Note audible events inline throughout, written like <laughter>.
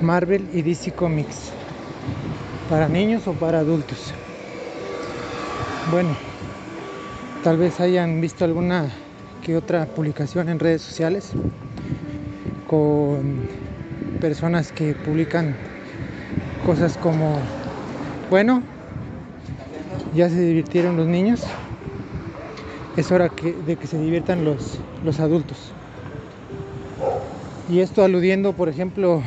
Marvel y DC Comics. ¿Para niños o para adultos? Bueno, tal vez hayan visto alguna que otra publicación en redes sociales con personas que publican cosas como, bueno, ya se divirtieron los niños, es hora de que se diviertan los, los adultos. Y esto aludiendo, por ejemplo,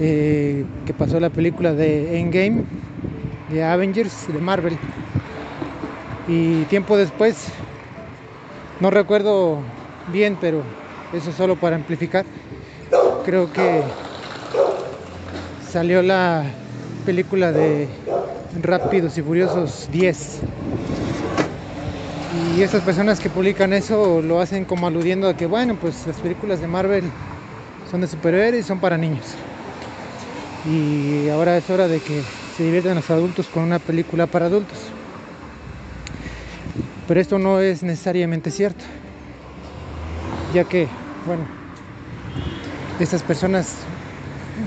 eh, que pasó la película de Endgame, de Avengers, de Marvel. Y tiempo después, no recuerdo bien, pero eso solo para amplificar, creo que salió la película de Rápidos y Furiosos 10. Y esas personas que publican eso lo hacen como aludiendo a que, bueno, pues las películas de Marvel son de superhéroes y son para niños y ahora es hora de que se diviertan los adultos con una película para adultos. Pero esto no es necesariamente cierto, ya que, bueno, estas personas,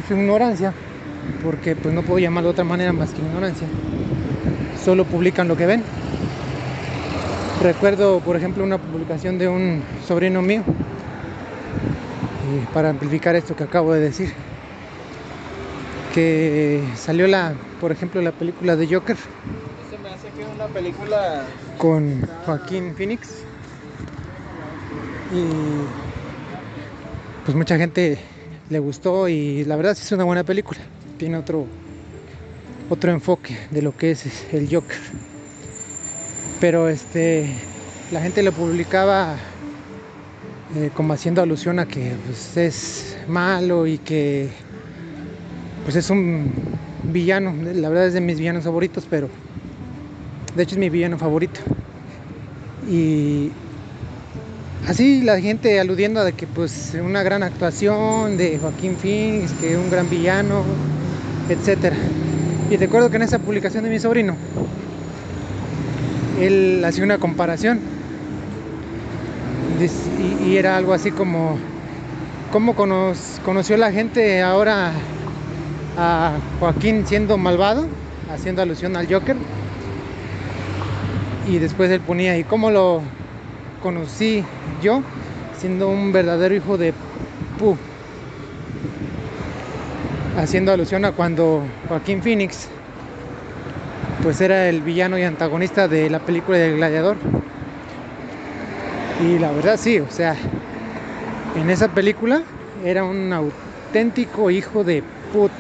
su ignorancia, porque pues no puedo llamarlo de otra manera más que ignorancia, solo publican lo que ven. Recuerdo, por ejemplo, una publicación de un sobrino mío, para amplificar esto que acabo de decir que salió la, por ejemplo, la película de Joker. Se me hace que es una película con Joaquín Phoenix. Y pues mucha gente le gustó y la verdad sí es una buena película. Tiene otro otro enfoque de lo que es el Joker. Pero este la gente lo publicaba eh, como haciendo alusión a que pues, es malo y que pues es un villano, la verdad es de mis villanos favoritos, pero de hecho es mi villano favorito. Y así la gente aludiendo a que pues una gran actuación de Joaquín Phoenix, que es un gran villano, etcétera. Y recuerdo que en esa publicación de mi sobrino, él hacía una comparación y, era algo así como cómo conoció la gente ahora a Joaquín siendo malvado, haciendo alusión al Joker. Y después él ponía, ¿y cómo lo conocí yo? Siendo un verdadero hijo de Pu. Haciendo alusión a cuando Joaquín Phoenix pues era el villano y antagonista de la película del gladiador. Y la verdad sí, o sea, en esa película era un auténtico hijo de put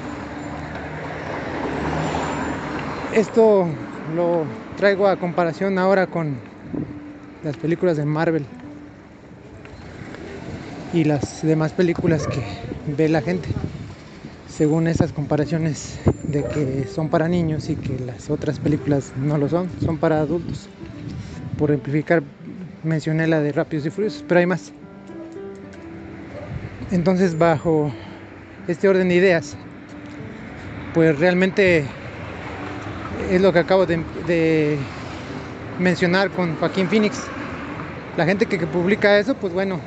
esto lo traigo a comparación ahora con las películas de Marvel y las demás películas que ve la gente según esas comparaciones de que son para niños y que las otras películas no lo son, son para adultos. Por amplificar mencioné la de Rápidos y Furiosos, pero hay más. Entonces bajo este orden de ideas, pues realmente es lo que acabo de, mencionar con Joaquín Phoenix. La gente que, publica eso, pues bueno,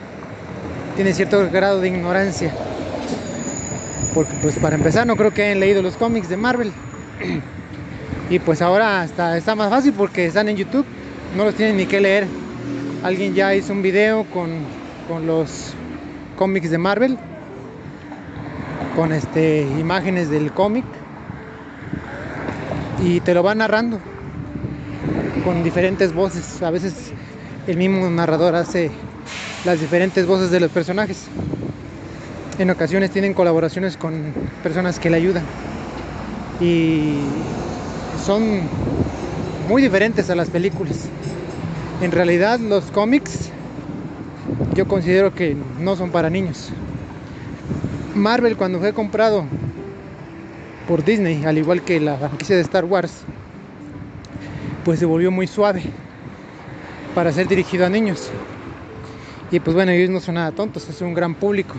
tiene cierto grado de ignorancia. Porque pues para empezar no creo que hayan leído los cómics de Marvel. Y pues ahora está, está más fácil porque están en YouTube, no los tienen ni que leer. Alguien ya hizo un video con, con los cómics de Marvel, con este, imágenes del cómic y te lo va narrando con diferentes voces. A veces el mismo narrador hace las diferentes voces de los personajes. En ocasiones tienen colaboraciones con personas que le ayudan. Y son muy diferentes a las películas. En realidad los cómics yo considero que no son para niños. Marvel cuando fue comprado por Disney, al igual que la franquicia de Star Wars, pues se volvió muy suave para ser dirigido a niños. Y pues bueno, ellos no son nada tontos, es un gran público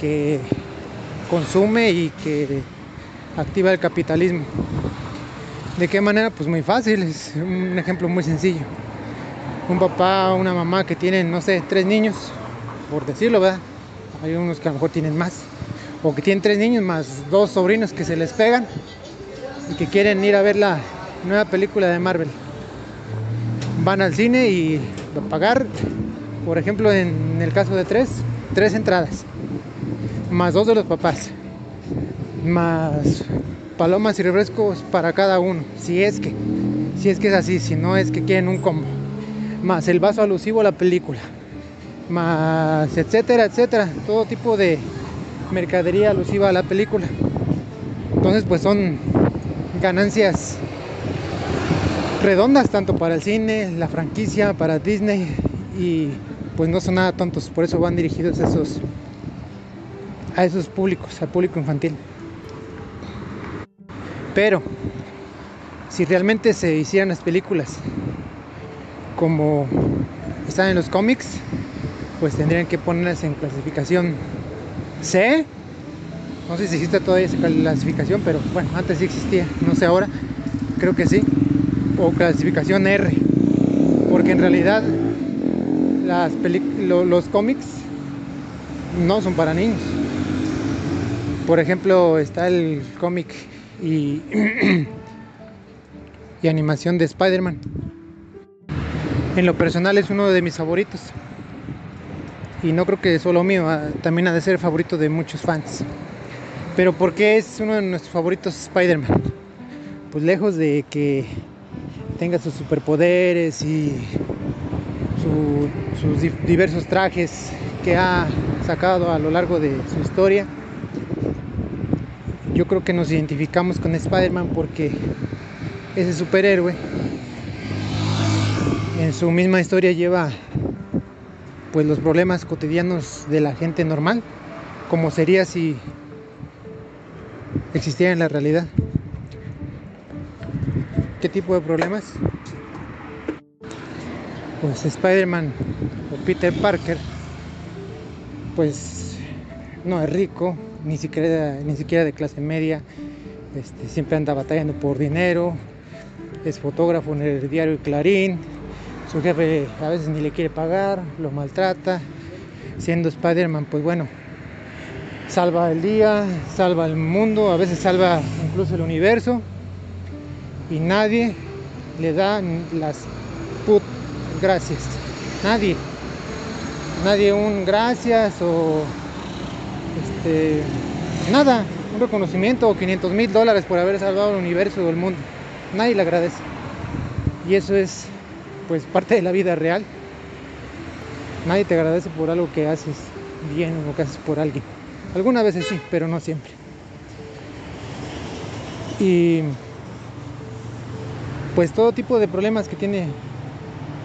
que consume y que activa el capitalismo. ¿De qué manera? Pues muy fácil, es un ejemplo muy sencillo. un papá o una mamá que tienen, no sé, tres niños, por decirlo, ¿verdad? Hay unos que a lo mejor tienen más, o que tienen tres niños más dos sobrinos que se les pegan y que quieren ir a ver la nueva película de Marvel. Van al cine y pagar, por ejemplo, en el caso de tres, tres entradas, más dos de los papás, más palomas y refrescos para cada uno, si es que, si es que es así, si no es que quieren un combo, más el vaso alusivo a la película, más etcétera, etcétera, todo tipo de mercadería alusiva a la película. Entonces, pues son ganancias redondas tanto para el cine, la franquicia, para Disney y pues no son nada tontos, por eso van dirigidos esos a esos públicos, al público infantil. Pero si realmente se hicieran las películas como están en los cómics, pues tendrían que ponerlas en clasificación C. No sé si existe todavía esa clasificación, pero bueno, antes sí existía, no sé ahora, creo que sí. O clasificación R, porque en realidad los cómics no son para niños. Por ejemplo, está el cómic <clears throat> y, animación de Spider-Man. En lo personal es uno de mis favoritos. Y no creo que solo mío, ah, también ha de ser favorito de muchos fans. Pero ¿por qué es uno de nuestros favoritos Spider-Man? Pues lejos de que tenga sus superpoderes y sus diversos trajes que ha sacado a lo largo de su historia, yo creo que nos identificamos con Spider-Man porque ese superhéroe en su misma historia lleva pues los problemas cotidianos de la gente normal, como sería si existiera en la realidad. ¿Qué tipo de problemas? Pues Spider-Man o Peter Parker, pues no es rico, ni siquiera, ni siquiera de clase media, este, siempre anda batallando por dinero, es fotógrafo en el diario Clarín, su jefe a veces ni le quiere pagar, lo maltrata, siendo Spider-Man, pues bueno, salva el día, salva el mundo, a veces salva incluso el universo y nadie le da las gracias, nadie, nadie un gracias o este, nada, un reconocimiento o 500 mil dólares por haber salvado el universo o el mundo. Nadie le agradece. Y eso es pues parte de la vida real. Nadie te agradece por algo que haces bien o que haces por alguien. Algunas veces sí, pero no siempre. Y pues todo tipo de problemas que tiene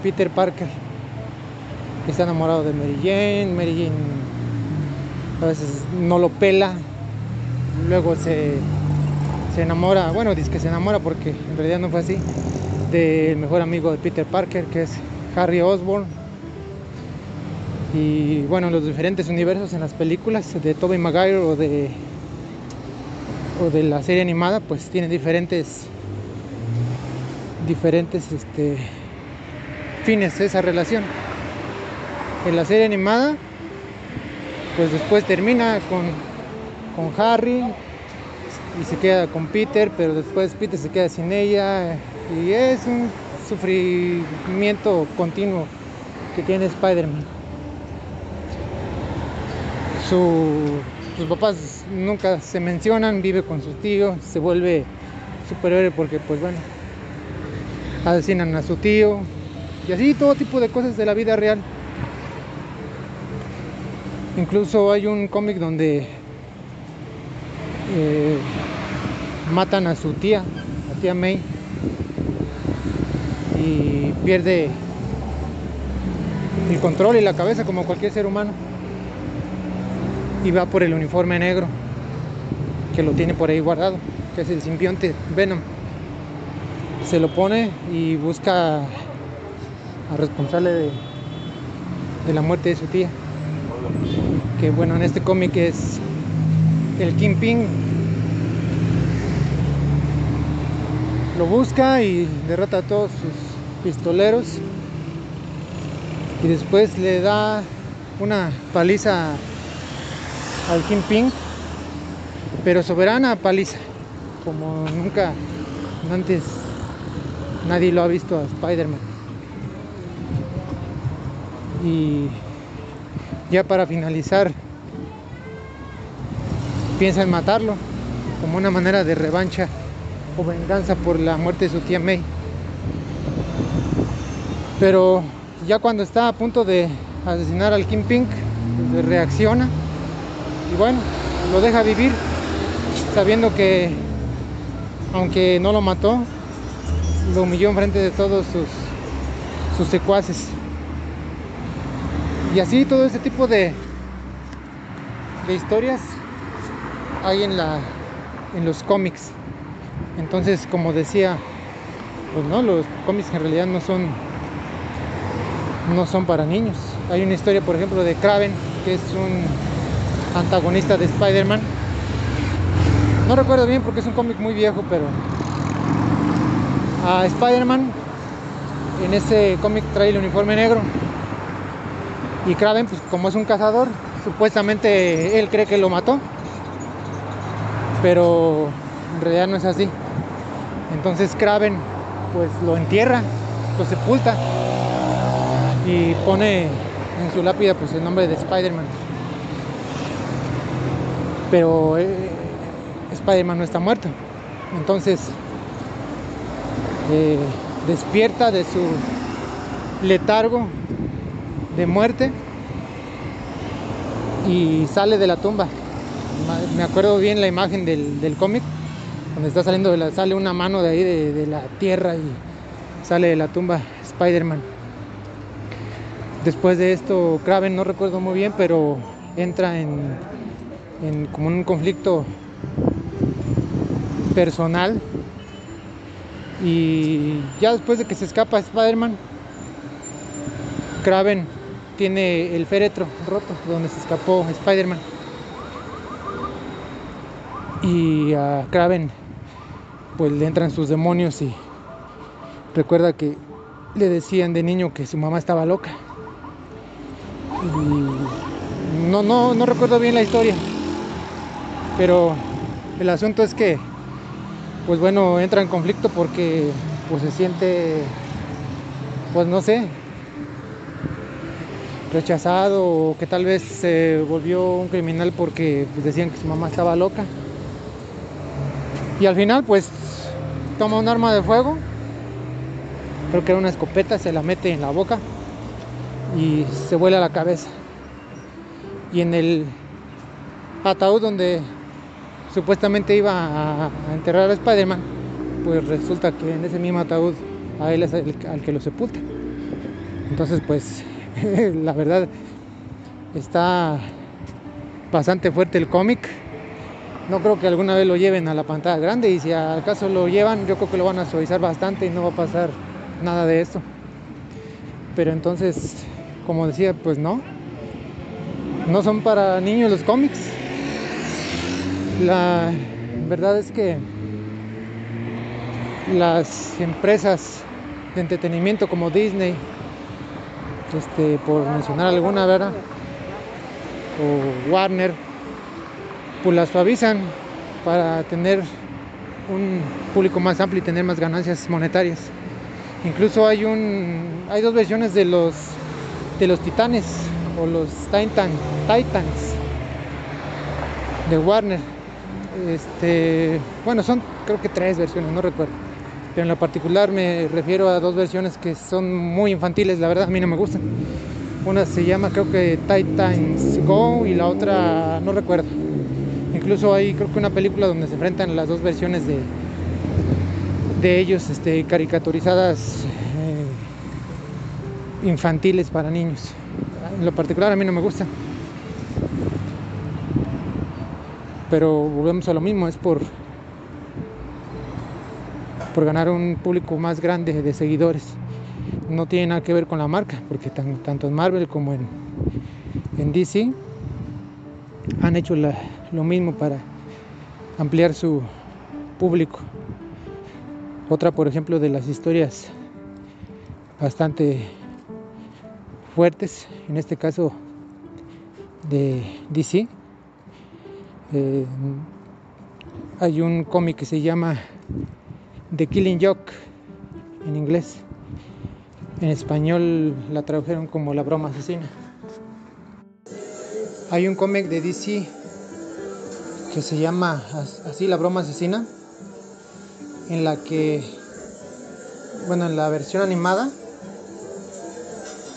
Peter Parker. Está enamorado de Mary Jane, Mary Jane a veces no lo pela, luego se, se enamora, bueno, dice que se enamora porque en realidad no fue así, del mejor amigo de Peter Parker, que es Harry Osborn. Y bueno, los diferentes universos en las películas de Tobey Maguire o de, o de la serie animada, pues tienen diferentes, diferentes este, fines esa relación. En la serie animada pues después termina con, con Harry y se queda con Peter, pero después Peter se queda sin ella y es un sufrimiento continuo que tiene Spider-Man. sus papás nunca se mencionan, vive con su tío, se vuelve superhéroe porque pues bueno, asesinan a su tío y así todo tipo de cosas de la vida real. Incluso hay un cómic donde eh, matan a su tía, a tía May, y pierde el control y la cabeza como cualquier ser humano. Y va por el uniforme negro, que lo tiene por ahí guardado, que es el simbionte Venom. Se lo pone y busca a responsable de, de la muerte de su tía bueno, en este cómic es el Kingpin. Lo busca y derrota a todos sus pistoleros y después le da una paliza al Kingpin, pero soberana paliza, como nunca antes nadie lo ha visto a Spider-Man. Y ya para finalizar, piensa en matarlo como una manera de revancha o venganza por la muerte de su tía May. Pero ya cuando está a punto de asesinar al King Pink, pues reacciona y bueno, lo deja vivir sabiendo que aunque no lo mató, lo humilló en frente de todos sus secuaces. Y así todo ese tipo de, historias hay en, la, en los cómics. Entonces, como decía, pues no, los cómics en realidad no son no son para niños. Hay una historia, por ejemplo, de Kraven, que es un antagonista de Spider-Man. No recuerdo bien porque es un cómic muy viejo, pero a Spider-Man en ese cómic trae el uniforme negro. Y Kraven, pues como es un cazador, supuestamente él cree que lo mató. Pero en realidad no es así. Entonces Kraven pues lo entierra, lo sepulta y pone en su lápida pues el nombre de Spider-Man. Pero eh, Spider-Man no está muerto. Entonces eh, despierta de su letargo de muerte y sale de la tumba. Me acuerdo bien la imagen del, cómic, donde está saliendo de la, sale una mano de ahí de, de la tierra y sale de la tumba Spider-Man. Después de esto, Kraven no recuerdo muy bien, pero entra en, en como un conflicto personal. Y ya después de que se escapa Spider-Man, Kraven tiene el féretro roto donde se escapó Spider-Man. Y a Kraven pues le entran sus demonios y recuerda que le decían de niño que su mamá estaba loca no, no, no recuerdo bien la historia. Pero el asunto es que, pues bueno, entra en conflicto porque pues se siente, pues no sé, rechazado o que tal vez se volvió un criminal porque decían que su mamá estaba loca. Y al final pues toma un arma de fuego, creo que era una escopeta, se la mete en la boca y se vuela la cabeza. Y en el ataúd donde supuestamente iba a, enterrar a Spider-Man, pues resulta que en ese mismo ataúd a él es el, al que lo sepulta. Entonces, pues, <laughs> la verdad está bastante fuerte el cómic. No creo que alguna vez lo lleven a la pantalla grande y si acaso lo llevan, yo creo que lo van a suavizar bastante y no va a pasar nada de eso. Pero entonces como decía, pues no. No son para niños los cómics. La verdad es que las empresas de entretenimiento como Disney, este, por mencionar alguna, ¿verdad? O Warner, pues las suavizan para tener un público más amplio y tener más ganancias monetarias. Incluso hay un hay dos versiones de los de los Titanes o los Titan, Titans de Warner. Este, bueno, son creo que tres versiones, no recuerdo. Pero en lo particular me refiero a dos versiones que son muy infantiles, la verdad a mí no me gustan. Una se llama creo que Titans Go y la otra no recuerdo. Incluso hay creo que una película donde se enfrentan las dos versiones de, de ellos este, caricaturizadas infantiles para niños. En lo particular a mí no me gusta. Pero volvemos a lo mismo, es por por ganar un público más grande de seguidores. No tiene nada que ver con la marca, porque tanto en Marvel como en, DC han hecho lo mismo para ampliar su público. Otra, por ejemplo, de las historias bastante fuertes, en este caso de DC. Eh, hay un cómic que se llama The Killing Joke en inglés. En español la tradujeron como La broma asesina. Hay un cómic de DC que se llama así La broma asesina, en la que, bueno, en la versión animada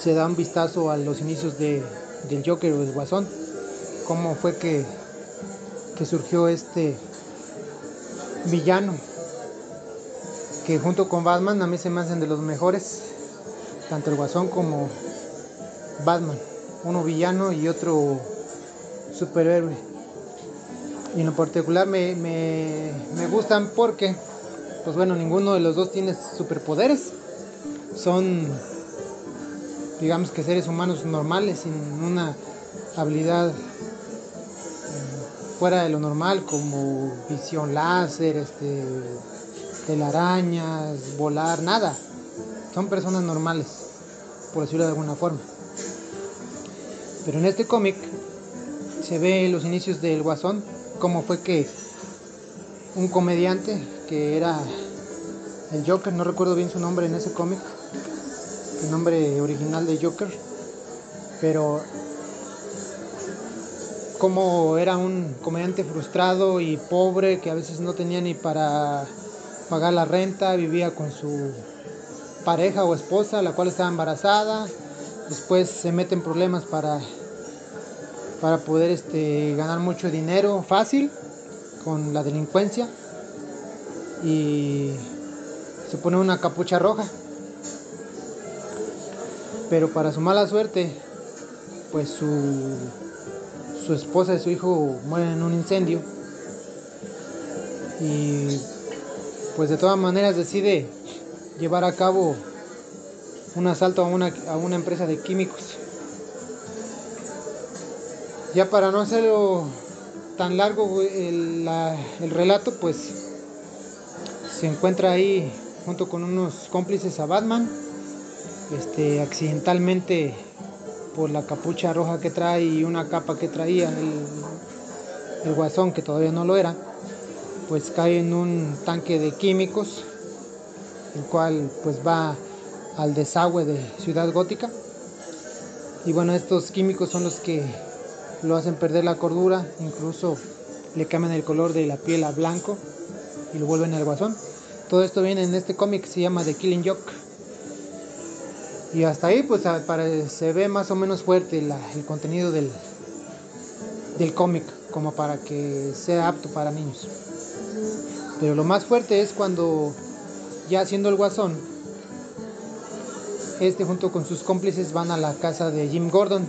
se da un vistazo a los inicios de, del Joker o del Guasón, cómo fue que, que surgió este villano, que junto con Batman a mí se me hacen de los mejores, tanto el Guasón como Batman, uno villano y otro superhéroe. Y en lo particular me, me, me gustan porque, pues bueno, ninguno de los dos tiene superpoderes, son digamos que seres humanos normales, sin una habilidad eh, fuera de lo normal como visión láser, este, telarañas, volar, nada. Son personas normales, por decirlo de alguna forma. Pero en este cómic se ve los inicios del Guasón, cómo fue que un comediante que era el Joker, no recuerdo bien su nombre en ese cómic, el nombre original de Joker, pero como era un comediante frustrado y pobre que a veces no tenía ni para pagar la renta, vivía con su pareja o esposa, la cual estaba embarazada, después se mete en problemas para, para poder este, ganar mucho dinero fácil con la delincuencia. Y se pone una capucha roja. Pero para su mala suerte, pues su, su esposa y su hijo mueren en un incendio. Y pues de todas maneras decide llevar a cabo un asalto a una, a una empresa de químicos. Ya para no hacerlo tan largo el, el relato, pues se encuentra ahí junto con unos cómplices a Batman este, accidentalmente por la capucha roja que trae y una capa que traía el, guasón, que todavía no lo era, pues cae en un tanque de químicos, el cual pues va al desagüe de Ciudad Gótica. Y bueno, estos químicos son los que lo hacen perder la cordura, incluso le cambian el color de la piel a blanco y lo vuelven al guasón. Todo esto viene en este cómic que se llama The Killing Joke. Y hasta ahí pues se ve más o menos fuerte el contenido del, del cómic como para que sea apto para niños. Pero lo más fuerte es cuando ya siendo el guasón, este junto con sus cómplices van a la casa de Jim Gordon,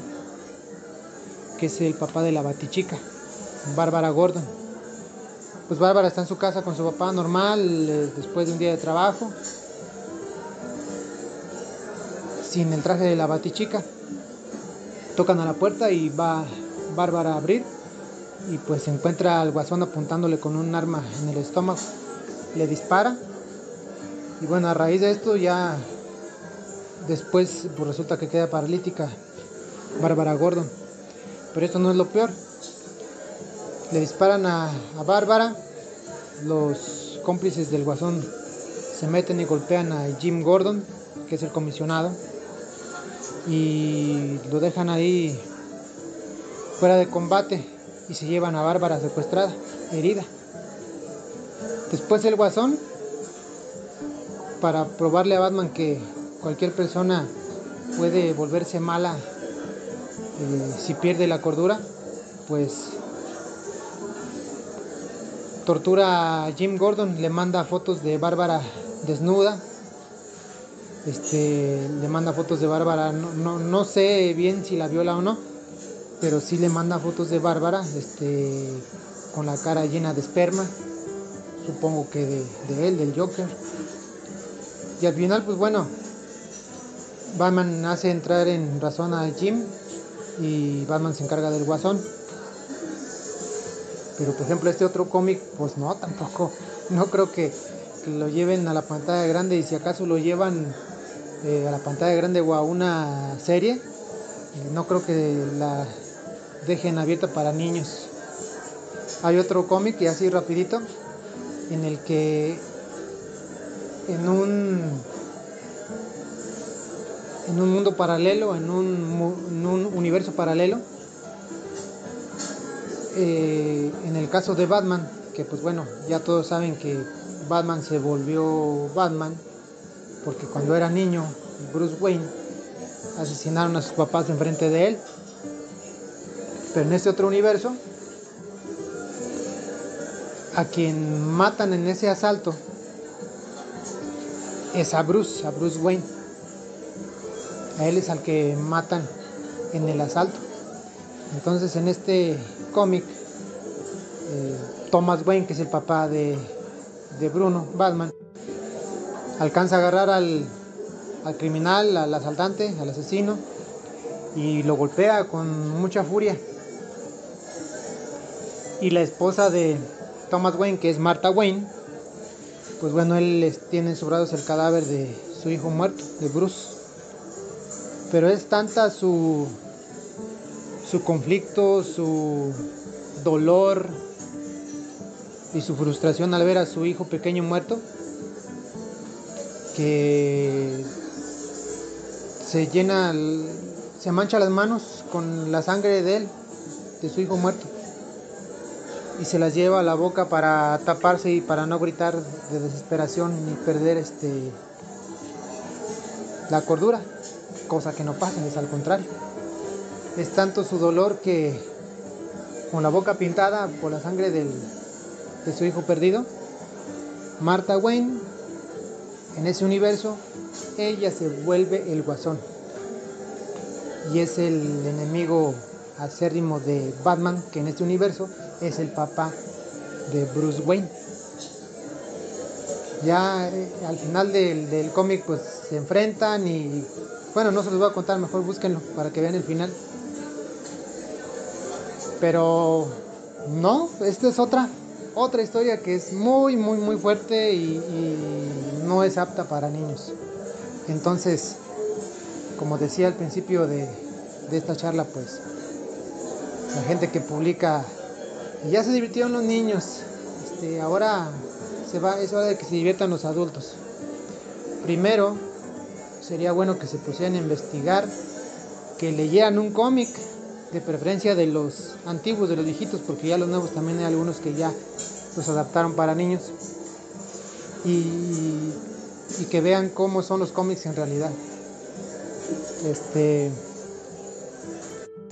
que es el papá de la batichica, Bárbara Gordon. Pues Bárbara está en su casa con su papá normal, eh, después de un día de trabajo, sin el traje de la batichica. Tocan a la puerta y va Bárbara a abrir y pues se encuentra al guasón apuntándole con un arma en el estómago. Le dispara y bueno, a raíz de esto ya después pues resulta que queda paralítica Bárbara Gordon. Pero esto no es lo peor. Le disparan a, a Bárbara, los cómplices del guasón se meten y golpean a Jim Gordon, que es el comisionado y lo dejan ahí fuera de combate y se llevan a Bárbara secuestrada, herida. Después el guasón, para probarle a Batman que cualquier persona puede volverse mala eh, si pierde la cordura, pues tortura a Jim Gordon, le manda fotos de Bárbara desnuda este, le manda fotos de Bárbara, no, sé bien si la viola o no, pero sí le manda fotos de Bárbara, este, con la cara llena de esperma, supongo que de, él, del Joker. Y al final, pues bueno, Batman hace entrar en razón a Jim y Batman se encarga del guasón. Pero por ejemplo este otro cómic, pues no, tampoco, no creo que, lo lleven a la pantalla grande y si acaso lo llevan eh, a la pantalla grande o a una serie, No creo que la dejen abierta para niños. Hay otro cómic, y así rapidito, en el que en un en un mundo paralelo, en un, universo paralelo, eh, en el caso de Batman, que pues bueno, ya todos saben que Batman se volvió Batman, porque cuando era niño, Bruce Wayne, asesinaron a sus papás enfrente de él. Pero en este otro universo, a quien matan en ese asalto es a Bruce, a Bruce Wayne. A él es al que matan en el asalto. Entonces en este cómic, eh, Thomas Wayne, que es el papá de, de Bruno, Batman, alcanza a agarrar al, al criminal, al asaltante, al asesino, y lo golpea con mucha furia. Y la esposa de Thomas Wayne, que es Martha Wayne, pues bueno, él tiene en sus brazos el cadáver de su hijo muerto, de Bruce. Pero es tanta su, su conflicto, su dolor y su frustración al ver a su hijo pequeño muerto, que se llena, se mancha las manos con la sangre de él, de su hijo muerto, y se las lleva a la boca para taparse y para no gritar de desesperación ni perder este la cordura, cosa que no pasa, es al contrario. Es tanto su dolor que con la boca pintada por la sangre de su hijo perdido, Martha Wayne, en ese universo, ella se vuelve el guasón. Y es el enemigo acérrimo de Batman, que en este universo es el papá de Bruce Wayne. Ya eh, al final del, del cómic pues se enfrentan y bueno, no se los voy a contar, mejor búsquenlo para que vean el final. Pero no, esta es otra, otra historia que es muy, muy, muy fuerte y, y no es apta para niños. Entonces, como decía al principio de, de esta charla, pues la gente que publica, ya se divirtieron los niños, este, ahora es hora de que se diviertan los adultos. Primero, sería bueno que se pusieran a investigar, que leyeran un cómic, de preferencia de los antiguos, de los viejitos, porque ya los nuevos también hay algunos que ya los adaptaron para niños. Y y que vean cómo son los cómics en realidad. Este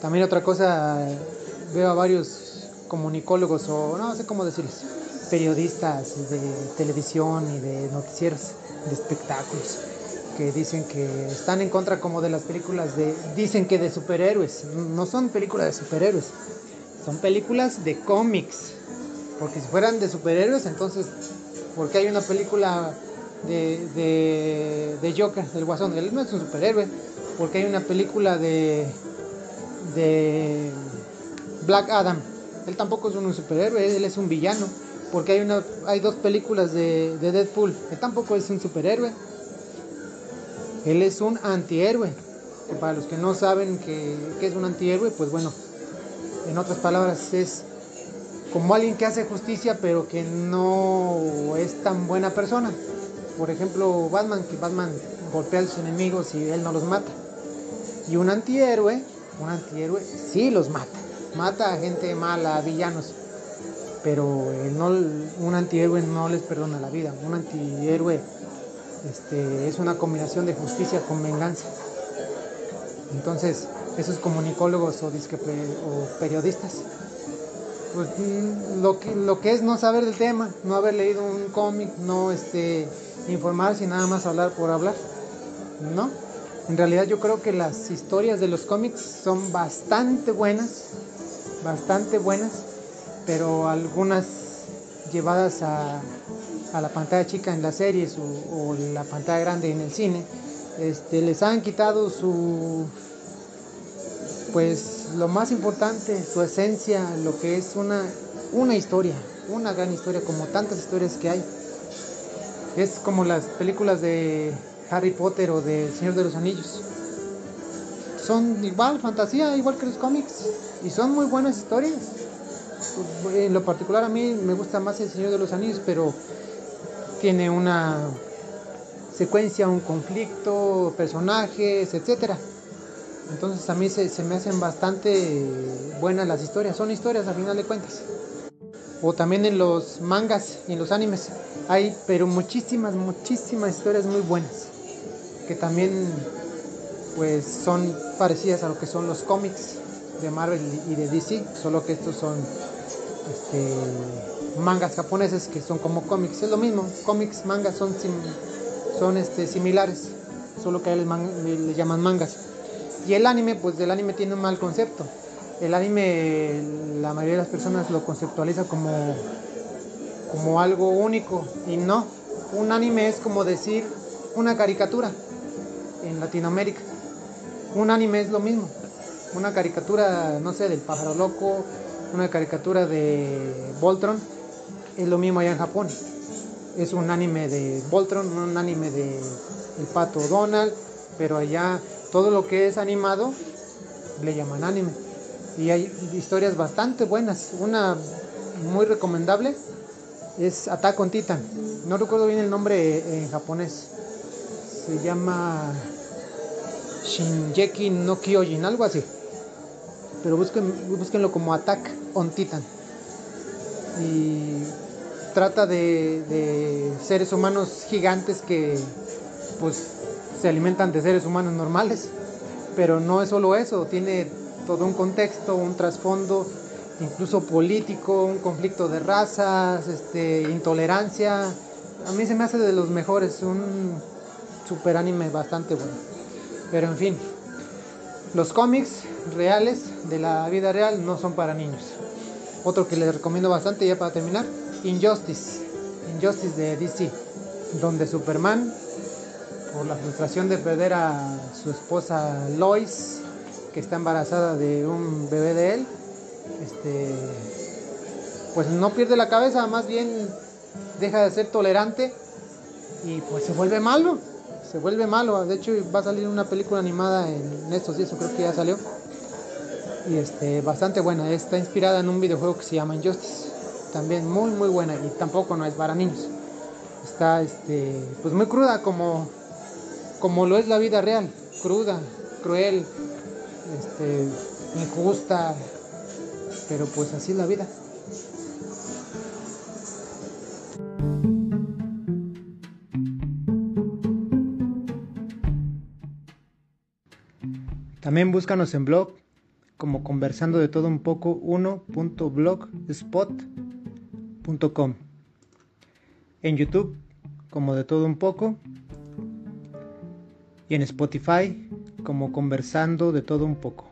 también otra cosa veo a varios comunicólogos o no sé cómo decirles, periodistas de televisión y de noticieros, de espectáculos que dicen que están en contra como de las películas de dicen que de superhéroes, no son películas de superhéroes, son películas de cómics. Porque si fueran de superhéroes, entonces ¿por qué hay una película de, de, de Joker, del Guasón. Él no es un superhéroe, porque hay una película de, de Black Adam. Él tampoco es un superhéroe, él es un villano. Porque hay, una, hay dos películas de, de Deadpool. Él tampoco es un superhéroe. Él es un antihéroe. Que para los que no saben que es un antihéroe, pues bueno, en otras palabras es como alguien que hace justicia pero que no es tan buena persona por ejemplo, Batman, que Batman golpea a sus enemigos y él no los mata. Y un antihéroe, un antihéroe sí los mata. Mata a gente mala, a villanos. Pero un antihéroe no les perdona la vida. Un antihéroe este, es una combinación de justicia con venganza. Entonces, esos comunicólogos o, o periodistas, pues mm, lo que, lo que es no saber del tema, no haber leído un cómic, no este, informarse y nada más hablar por hablar. ¿No? En realidad yo creo que las historias de los cómics son bastante buenas, bastante buenas, pero algunas llevadas a, la pantalla chica en las series o, la pantalla grande en el cine, este, les han quitado su, pues lo más importante, su esencia, lo que es una, una historia, una gran historia, como tantas historias que hay. Es como las películas de Harry Potter o de Señor de los Anillos. son igual, fantasía, igual que los cómics. Y son muy buenas historias. En lo particular a mí me gusta más El Señor de los Anillos, pero tiene una secuencia, un conflicto, personajes, etcétera. Entonces a mí se, se, me hacen bastante buenas las historias, son historias a final de cuentas. O también en los mangas y en los animes hay, pero muchísimas, muchísimas historias muy buenas, que también pues son parecidas a lo que son los cómics de Marvel y de DC, solo que estos son este, mangas japoneses que son como cómics, es lo mismo, cómics, mangas son, son este, similares, solo que a ellos les llaman mangas. Y el anime, pues el anime tiene un mal concepto. El anime, la mayoría de las personas lo conceptualiza como, como algo único. Y no, un anime es como decir una caricatura en Latinoamérica. Un anime es lo mismo. Una caricatura, no sé, del pájaro loco, una caricatura de Voltron, es lo mismo allá en Japón. Es un anime de Voltron, un anime de El Pato Donald, pero allá todo lo que es animado le llaman anime. Y hay historias bastante buenas. Una muy recomendable es Attack on Titan. No recuerdo bien el nombre en japonés. Se llama Shinjeki no Kyojin, algo así. Pero busquen, búsquenlo como Attack on Titan. Y trata de, seres humanos gigantes que pues se alimentan de seres humanos normales, pero no es solo eso, tiene todo un contexto, un trasfondo, incluso político, un conflicto de razas, este, intolerancia. A mí se me hace de los mejores, un super anime bastante bueno. Pero en fin, los cómics reales de la vida real no son para niños. Otro que les recomiendo bastante ya para terminar, Injustice, Injustice de DC, donde Superman por la frustración de perder a su esposa Lois, que está embarazada de un bebé de él, este, pues no pierde la cabeza, más bien deja de ser tolerante y pues se vuelve malo, se vuelve malo. De hecho va a salir una película animada en estos días, creo que ya salió. Y este, bastante buena, está inspirada en un videojuego que se llama Injustice. También muy muy buena y tampoco no es para niños. Está este, pues muy cruda como como lo es la vida real, cruda, cruel, este, injusta, pero pues así es la vida. También búscanos en blog como conversando de todo un poco 1.blogspot.com. En YouTube como de todo un poco y en Spotify como conversando de todo un poco.